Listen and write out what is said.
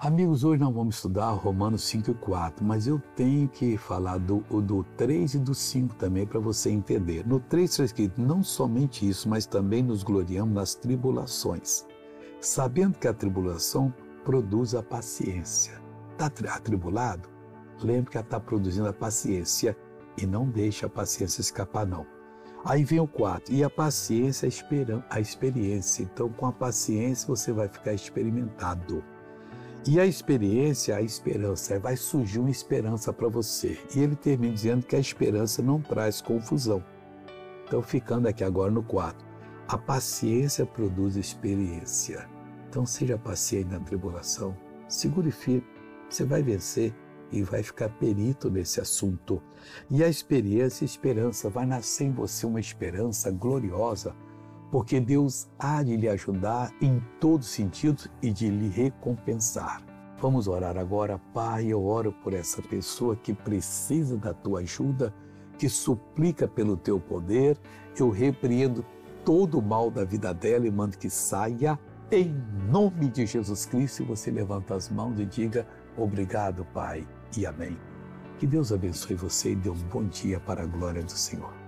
Amigos, hoje nós vamos estudar Romanos 5 e 4, mas eu tenho que falar do, do 3 e do 5 também para você entender. No 3 está escrito não somente isso, mas também nos gloriamos nas tribulações, sabendo que a tribulação produz a paciência. Está atribulado? Lembre que ela está produzindo a paciência e não deixe a paciência escapar, não. Aí vem o 4, e a paciência é a experiência. Então, com a paciência, você vai ficar experimentado. E a experiência, a esperança, vai surgir uma esperança para você. E ele termina dizendo que a esperança não traz confusão. Então, ficando aqui agora no 4, a paciência produz experiência. Então, seja paciente na tribulação, segure firme, você vai vencer e vai ficar perito nesse assunto. E a experiência, a esperança, vai nascer em você uma esperança gloriosa, porque Deus há de lhe ajudar em todos os sentidos e de lhe recompensar. Vamos orar agora, Pai. Eu oro por essa pessoa que precisa da tua ajuda, que suplica pelo teu poder. Eu repreendo todo o mal da vida dela e mando que saia em nome de Jesus Cristo. Você levanta as mãos e diga: Obrigado, Pai e amém. Que Deus abençoe você e dê um bom dia para a glória do Senhor.